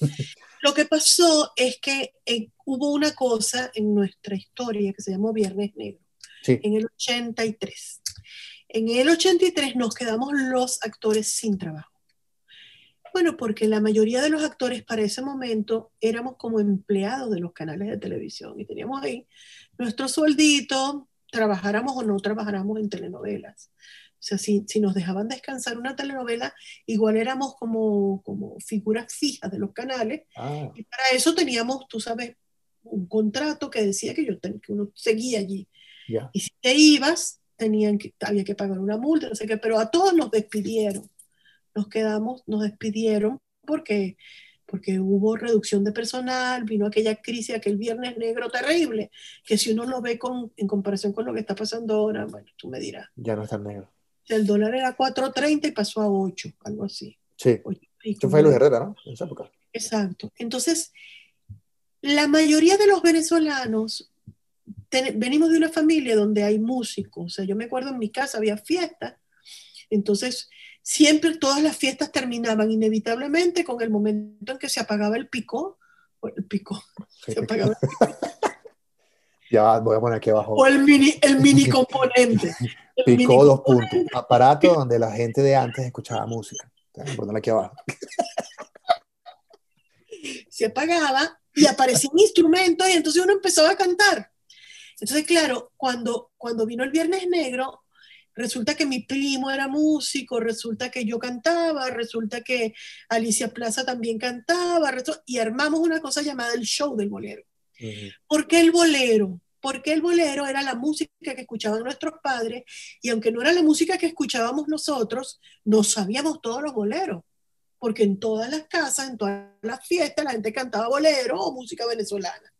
Lo que pasó es que eh, hubo una cosa en nuestra historia que se llamó Viernes Negro, en el 83. En el 83 nos quedamos los actores sin trabajo. Bueno, porque la mayoría de los actores para ese momento éramos como empleados de los canales de televisión y teníamos ahí nuestro sueldito, trabajáramos o no trabajáramos en telenovelas. O sea, si, si, nos dejaban descansar una telenovela, igual éramos como, como figuras fijas de los canales. Ah. Y para eso teníamos, tú sabes, un contrato que decía que, yo que uno seguía allí. Y si te ibas, tenían que, había que pagar una multa, no sé qué, pero a todos nos despidieron. Nos quedamos, nos despidieron porque, porque hubo reducción de personal, vino aquella crisis, aquel viernes negro terrible, que si uno lo ve con, en comparación con lo que está pasando ahora, bueno, tú me dirás. Ya no está negro el dólar era 4.30 y pasó a 8, algo así. Sí. Eso fue Luis Herrera, ¿no? En esa época. Exacto. Entonces, la mayoría de los venezolanos venimos de una familia donde hay músicos. O sea, yo me acuerdo en mi casa había fiestas. Entonces, siempre todas las fiestas terminaban inevitablemente con el momento en que se apagaba el pico. El pico. Se apagaba el pico. Ya voy a poner aquí abajo. O el mini, el mini componente. Picó dos puntos. Aparato donde la gente de antes escuchaba música. Ponerlo aquí abajo. Se apagaba y aparecía un instrumento y entonces uno empezó a cantar. Entonces, claro, cuando, cuando vino el Viernes Negro, resulta que mi primo era músico, resulta que yo cantaba, resulta que Alicia Plaza también cantaba, y armamos una cosa llamada el show del bolero. ¿Por qué el bolero? Porque el bolero era la música que escuchaban nuestros padres y aunque no era la música que escuchábamos nosotros, no sabíamos todos los boleros. Porque en todas las casas, en todas las fiestas, la gente cantaba bolero o música venezolana.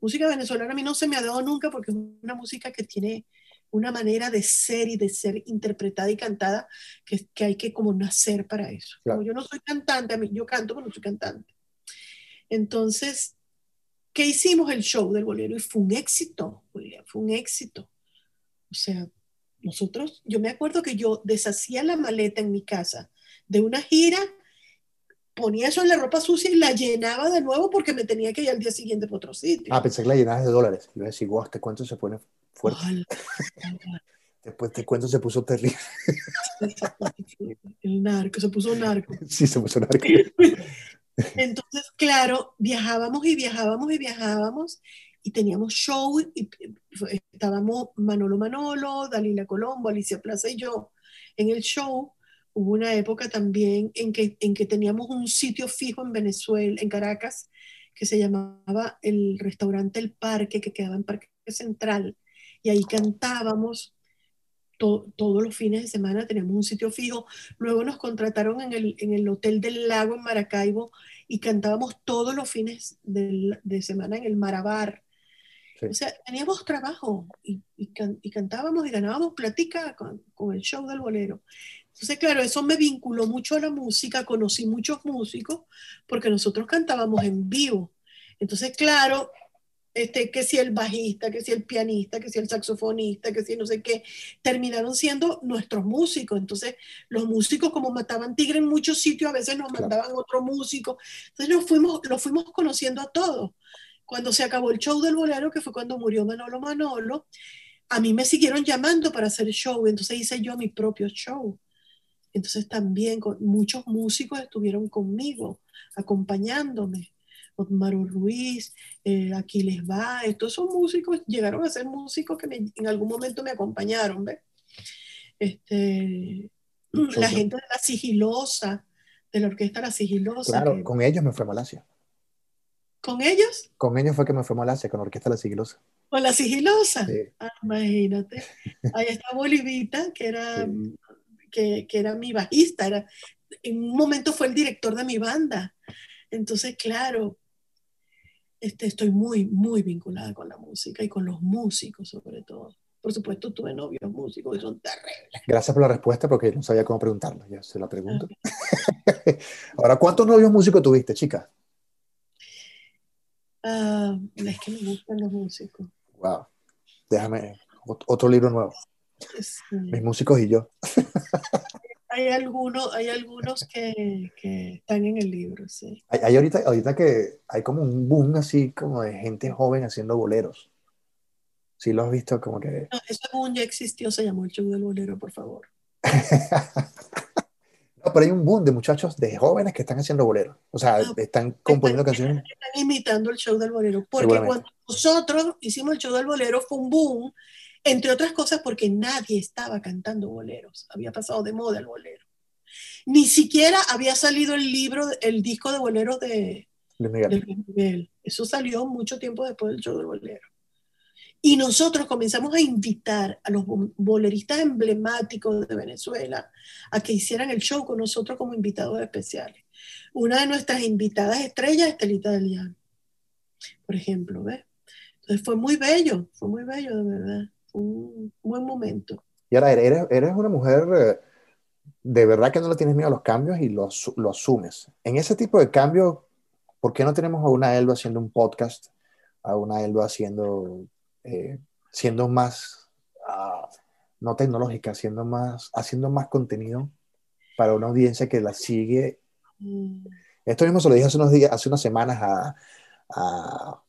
Música venezolana a mí no se me ha dado nunca porque es una música que tiene una manera de ser y de ser interpretada y cantada que, que hay que como nacer para eso. yo no soy cantante, yo canto, pero no soy cantante. Entonces, que hicimos el show del bolero y fue un éxito, fue un éxito. O sea, nosotros, yo me acuerdo que yo deshacía la maleta en mi casa de una gira, ponía eso en la ropa sucia y la llenaba de nuevo porque me tenía que ir al día siguiente por otro sitio. Ah, pensé que la llenabas de dólares. Iba a decir, guau, este cuento se pone fuerte. Después te cuento, se puso terrible. El narco, se puso narco. Sí, se puso narco. Entonces, claro, viajábamos y viajábamos y viajábamos y teníamos show y estábamos Manolo Manolo, Dalila Colombo, Alicia Plaza y yo en el show. Hubo una época también en que, en que teníamos un sitio fijo en Venezuela, en Caracas, que se llamaba el restaurante El Parque, que quedaba en Parque Central. Y ahí cantábamos todos los fines de semana, teníamos un sitio fijo. Luego nos contrataron en el, en el Hotel del Lago en Maracaibo y cantábamos todos los fines de, de semana en el Marabar. O sea, teníamos trabajo y, y, cantábamos y ganábamos platica con, con, el show del bolero. Entonces, claro, eso me vinculó mucho a la música, conocí muchos músicos porque nosotros cantábamos en vivo. Entonces, claro, este, que si el bajista, que si el pianista, que si el saxofonista, que si no sé qué, terminaron siendo nuestros músicos. Entonces, los músicos como mataban tigre en muchos sitios, a veces nos mandaban otro músico. Entonces, nos fuimos, los fuimos conociendo a todos. Cuando se acabó el show del bolero, que fue cuando murió Manolo Manolo, a mí me siguieron llamando para hacer show, entonces hice yo mi propio show. Entonces también muchos músicos estuvieron conmigo, acompañándome. Otmaro Ruiz, eh, Aquiles va, estos son músicos, llegaron a ser músicos que en algún momento me acompañaron, ¿ves? Este, la gente de la sigilosa, de la orquesta La Sigilosa. Claro, con ellos me fue a Malasia. ¿Con ellos? Con ellos fue que me fue a Malasia, con la orquesta La Sigilosa. ¿Con La Sigilosa? Sí. Ah, imagínate. Ahí está Bolivita, que era, que, que, era mi bajista, era, en un momento fue el director de mi banda. Entonces, claro, este, estoy muy, muy vinculada con la música y con los músicos sobre todo. Por supuesto, tuve novios músicos y son terribles. Gracias por la respuesta porque no sabía cómo preguntarlo. Ya se la pregunto. Ahora, ¿cuántos novios músicos tuviste, chica? Uh, es que me gustan los músicos. Wow. Déjame otro libro nuevo. Mis músicos y yo. hay algunos, hay algunos que, que, están en el libro, sí. Hay, hay, ahorita, ahorita que hay como un boom así como de gente joven haciendo boleros. ¿Sí lo has visto? Como que... No, ese boom ya existió, se llamó el show del bolero, por favor. no, pero hay un boom de muchachos, de jóvenes que están haciendo boleros. O sea, ah, están componiendo canciones. Están imitando el show del bolero. Porque cuando nosotros hicimos el show del bolero fue un boom entre otras cosas porque nadie estaba cantando boleros, había pasado de moda el bolero. Ni siquiera había salido el libro, el disco de boleros de, Miguel. Eso salió mucho tiempo después del show del bolero. Y nosotros comenzamos a invitar a los boleristas emblemáticos de Venezuela a que hicieran el show con nosotros como invitados especiales. Una de nuestras invitadas estrellas es Telita Delian, por ejemplo, ¿ves? Entonces fue muy bello, fue muy bello, de verdad un buen momento. Y ahora, eres, eres una mujer eh, de verdad que no le tienes miedo a los cambios y lo, lo asumes. En ese tipo de cambios, ¿por qué no tenemos a una Elba haciendo un podcast? A una Elba haciendo, eh, siendo más, uh, no tecnológica, siendo más, haciendo más contenido para una audiencia que la sigue. Mm. Esto mismo se lo dije hace unos días, hace unas semanas a, a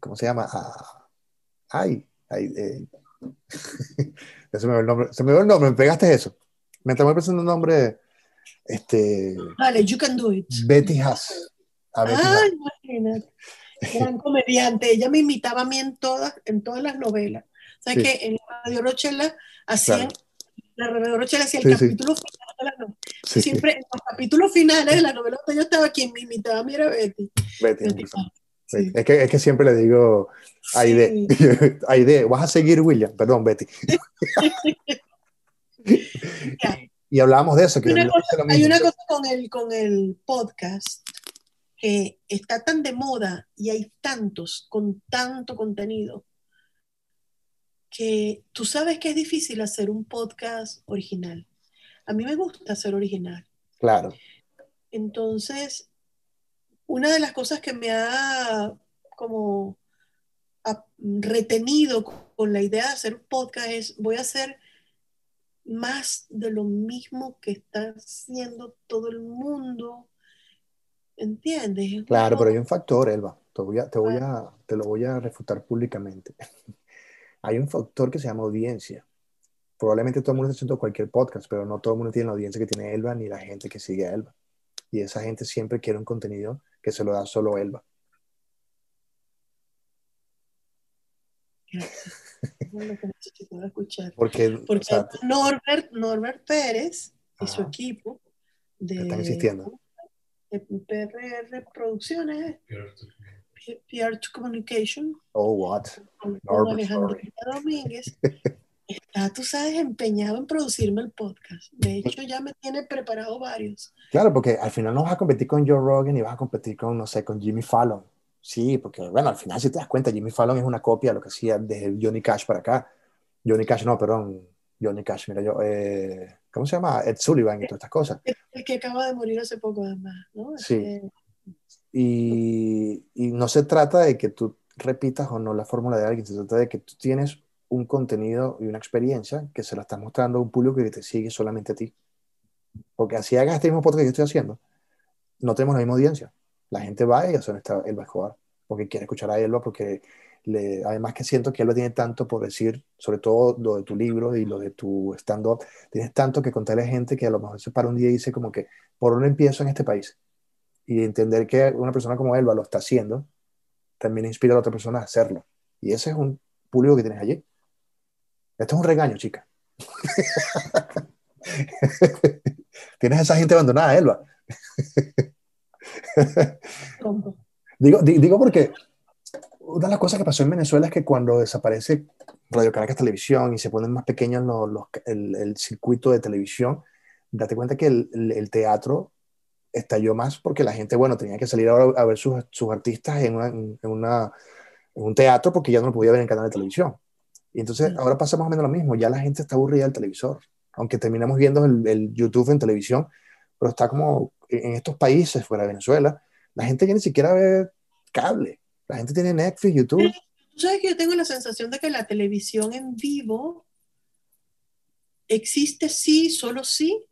¿cómo se llama? A, ay, eh, se me va el nombre. Se me va el nombre, me pegaste eso. Me estaba pensando un nombre. Este, vale, you can do it. Betty Haas. ah, imagínate. Gran comediante. Ella me imitaba a mí en todas, en todas las novelas. ¿Sabes que En Radio Rochela hacían. La Radio Rochela hacía el capítulo final de las novelas. Siempre en los capítulos finales de la novela yo estaba, quien me imitaba a mí era Betty. Betty, Betty es, que, es que siempre le digo Aide, Aide, vas a seguir William, perdón, Betty. y, hablábamos de eso. Que hay una cosa con el, con el podcast que está tan de moda y hay tantos con tanto contenido que tú sabes que es difícil hacer un podcast original. A mí me gusta ser original. Claro. Entonces, una de las cosas que me ha como retenido con la idea de hacer un podcast es voy a hacer más de lo mismo que está haciendo todo el mundo. ¿Entiendes? Claro, pero hay un factor, Elba. Te, voy a, te, voy a, te lo voy a refutar públicamente. hay un factor que se llama audiencia. probablemente todo el mundo está haciendo cualquier podcast, pero no todo el mundo tiene la audiencia que tiene Elba ni la gente que sigue a Elba. Y esa gente siempre quiere un contenido que se lo da solo Elba. Porque, Porque Norbert, Norbert Pérez y su equipo de, están insistiendo. PRR Producciones, PR to Communication. Oh, what? Alejandro Domínguez. está, tú sabes, empeñado en producirme el podcast. De hecho, ya me tiene preparado varios. Claro, porque al final no vas a competir con Joe Rogan y vas a competir con, no sé, con Jimmy Fallon. Sí, porque, bueno, al final si te das cuenta, Jimmy Fallon es una copia de lo que hacía desde Johnny Cash para acá. Johnny Cash, no, perdón, Johnny Cash, mira yo, eh, ¿cómo se llama? Ed Sullivan y todas estas cosas. El, que acaba de morir hace poco, además, ¿no? Sí. Y, y, no se trata de que tú repitas o no la fórmula de alguien, se trata de que tú tienes un contenido y una experiencia que se la estás mostrando a un público que te sigue solamente a ti. Porque así hagas este mismo podcast que estoy haciendo, no tenemos la misma audiencia. La gente va y eso está Elba Escobar, porque quiere escuchar a Elba, porque le, además que siento que Elba tiene tanto por decir, sobre todo lo de tu libro y lo de tu stand-up, tienes tanto que contarle a gente que a lo mejor se para un día y dice como que, ¿por dónde empiezo en este país? Y entender que una persona como Elba lo está haciendo, también inspira a la otra persona a hacerlo. Y ese es un público que tienes allí. Esto es un regaño, chica. Tienes a esa gente abandonada, Elba. digo, digo porque una de las cosas que pasó en Venezuela es que cuando desaparece Radio Caracas Televisión y se ponen más pequeños el, circuito de televisión, date cuenta que el, teatro estalló más porque la gente, bueno, tenía que salir a, a ver sus, artistas en, en, un teatro porque ya no lo podía ver en canal de televisión. Y entonces ahora pasa más o menos lo mismo, ya la gente está aburrida del televisor, aunque terminamos viendo el, YouTube en televisión, pero está como en estos países fuera de Venezuela, la gente ya ni siquiera ve cable, la gente tiene Netflix, YouTube. Tú sabes que yo tengo la sensación de que la televisión en vivo existe sí, solo sí,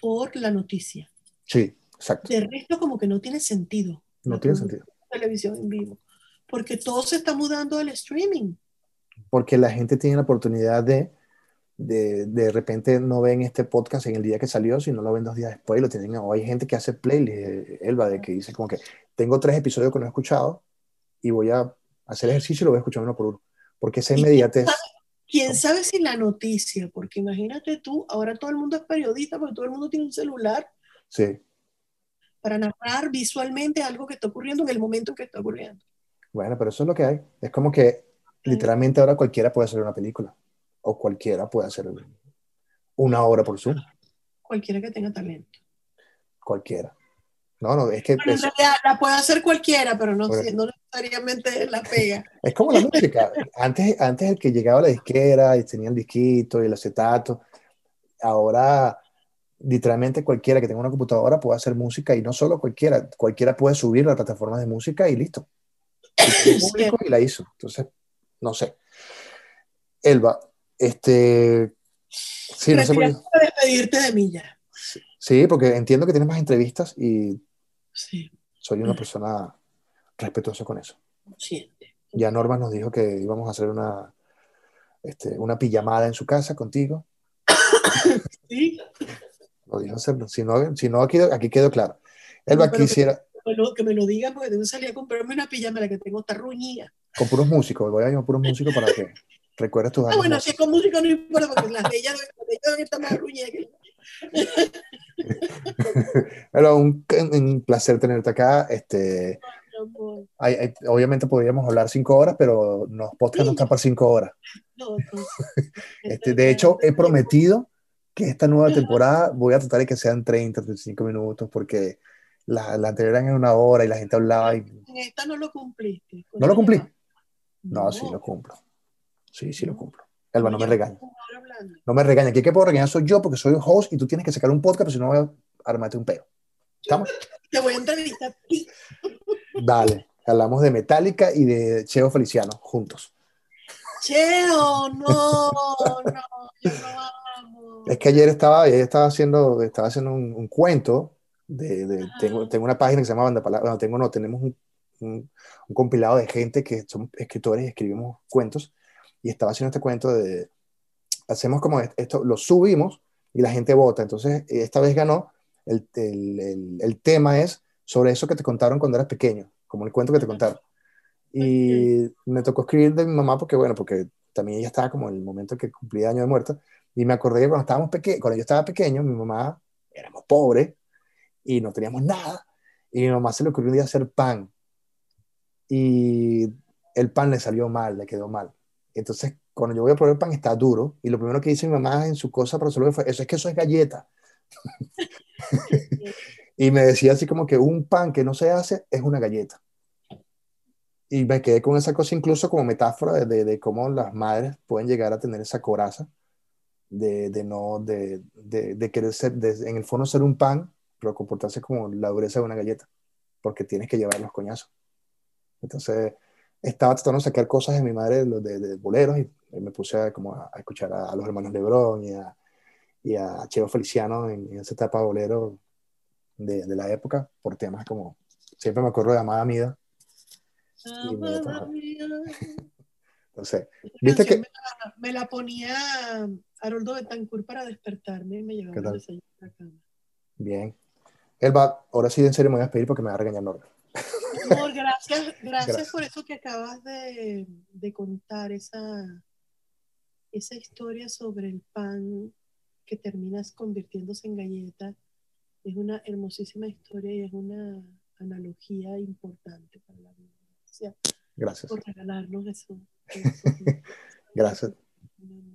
por la noticia. Sí, exacto. De resto como que no tiene sentido. No tiene sentido. Televisión en vivo. Porque todo se está mudando al streaming porque la gente tiene la oportunidad de, de, de repente no ven este podcast en el día que salió, sino lo ven dos días después y lo tienen. O hay gente que hace playlist, eh, Elba, de que dice como que tengo tres episodios que no he escuchado y voy a hacer ejercicio y lo voy a escuchar uno por uno. Porque esa inmediatez. ¿Quién sabe si la noticia? Porque imagínate tú, ahora todo el mundo es periodista porque todo el mundo tiene un celular. Sí. Para narrar visualmente algo que está ocurriendo en el momento en que está ocurriendo. Bueno, pero eso es lo que hay. Es como que Literalmente ahora cualquiera puede hacer una película o cualquiera puede hacer una obra por Zoom. Cualquiera que tenga talento. Cualquiera. No, no, es que... en realidad la puede hacer cualquiera, pero no, no necesariamente la pega. Es como la música. Antes, antes el que llegaba a la disquera y tenía el disquito y el acetato, ahora literalmente cualquiera que tenga una computadora puede hacer música y no solo cualquiera, cualquiera puede subir a plataformas de música y listo. Y, y la hizo. Entonces, no sé. Elba, este... Sí, no sé por despedirte de mí ya. Sí, porque entiendo que tienes más entrevistas y soy una persona respetuosa con eso. Sí. Ya Norma nos dijo que íbamos a hacer una, este, una pijamada en su casa contigo. Sí. Lo dijo hacerlo. Si no, si no aquí, aquí quedó claro. Elba quisiera... Que me lo, digan porque tengo que salir a comprarme una pijama la que tengo está ruñida. Con puros músicos, voy a ir con puros músicos para que recuerdes tus Ah, bueno, si es con músicos no importa, porque las de ellas están más que Pero un, un, placer tenerte acá. Este, hay, hay, obviamente podríamos hablar cinco horas, pero los podcasts no están para cinco horas. No, no. Este, de hecho, he prometido que esta nueva temporada voy a tratar de que sean 30, 35 minutos, porque la, la anterior era en una hora y la gente hablaba. Y... En esta no lo cumpliste. ¿No lo cumplí? No, sí lo cumplo. Sí, sí lo cumplo. Elba, no me regaña. No me regaña. Aquí que puedo regañar soy yo porque soy un host y tú tienes que sacar un podcast, pero si no voy a armarte un peo. ¿Estamos? Te voy a entrevistar Dale. Hablamos de Metallica y de Cheo Feliciano juntos. Cheo, no, no, yo no amo. Es que ayer estaba, ayer estaba haciendo, estaba haciendo un, un cuento de, de tengo, tengo, una página que se llama Banda Palabra, bueno, tengo no, tenemos un, un, un, compilado de gente que son escritores y escribimos cuentos, y estaba haciendo este cuento de, hacemos como esto, lo subimos y la gente vota. Entonces, esta vez ganó, el, el, el, tema es sobre eso que te contaron cuando eras pequeño, como el cuento que te contaron. Y me tocó escribir de mi mamá porque, bueno, porque también ella estaba como en el momento que cumplía año de muerta. Y me acordé que cuando, estábamos pequeños, cuando yo estaba pequeño, mi mamá, éramos pobres y no teníamos nada. Y mi mamá se le ocurrió un día hacer pan. Y el pan le salió mal, le quedó mal. Entonces, cuando yo voy a probar el pan, está duro. Y lo primero que dice mi mamá en su cosa para resolver fue, eso es que eso es galleta. y me decía así como que un pan que no se hace es una galleta. Y me quedé con esa cosa incluso como metáfora de, de, cómo las madres pueden llegar a tener esa coraza de, de no, de, de, querer ser, en el fondo ser un pan, pero comportarse como la dureza de una galleta, porque tienes que llevar los coñazos. Entonces, estaba tratando de sacar cosas de mi madre de, de, boleros y, me puse a, como a, escuchar a, los hermanos Lebrón y a, y a Cheo Feliciano en, esa etapa de bolero de, de, la época por temas como siempre me acuerdo de Amada Mida Entonces, viste que me la, ponía Haroldo Betancourt para despertarme y me llevaba a la cama. Bien. Elba, ahora sí en serio me voy a despedir porque me va a regañar Norma. Amor, gracias, gracias, por eso que acabas de, de, contar, esa, esa historia sobre el pan que terminas convirtiéndose en galleta. Es una hermosísima historia y es una analogía importante para la vida. Gracias. Por regalarnos eso. Gracias.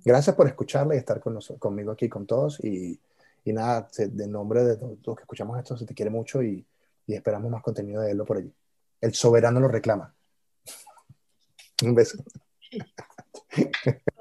Gracias por escucharla y estar con nosotros, conmigo aquí con todos. Y, y nada, de nombre de todos los que escuchamos esto, se te quiere mucho y, y esperamos más contenido de él por allí. El soberano lo reclama. Un beso.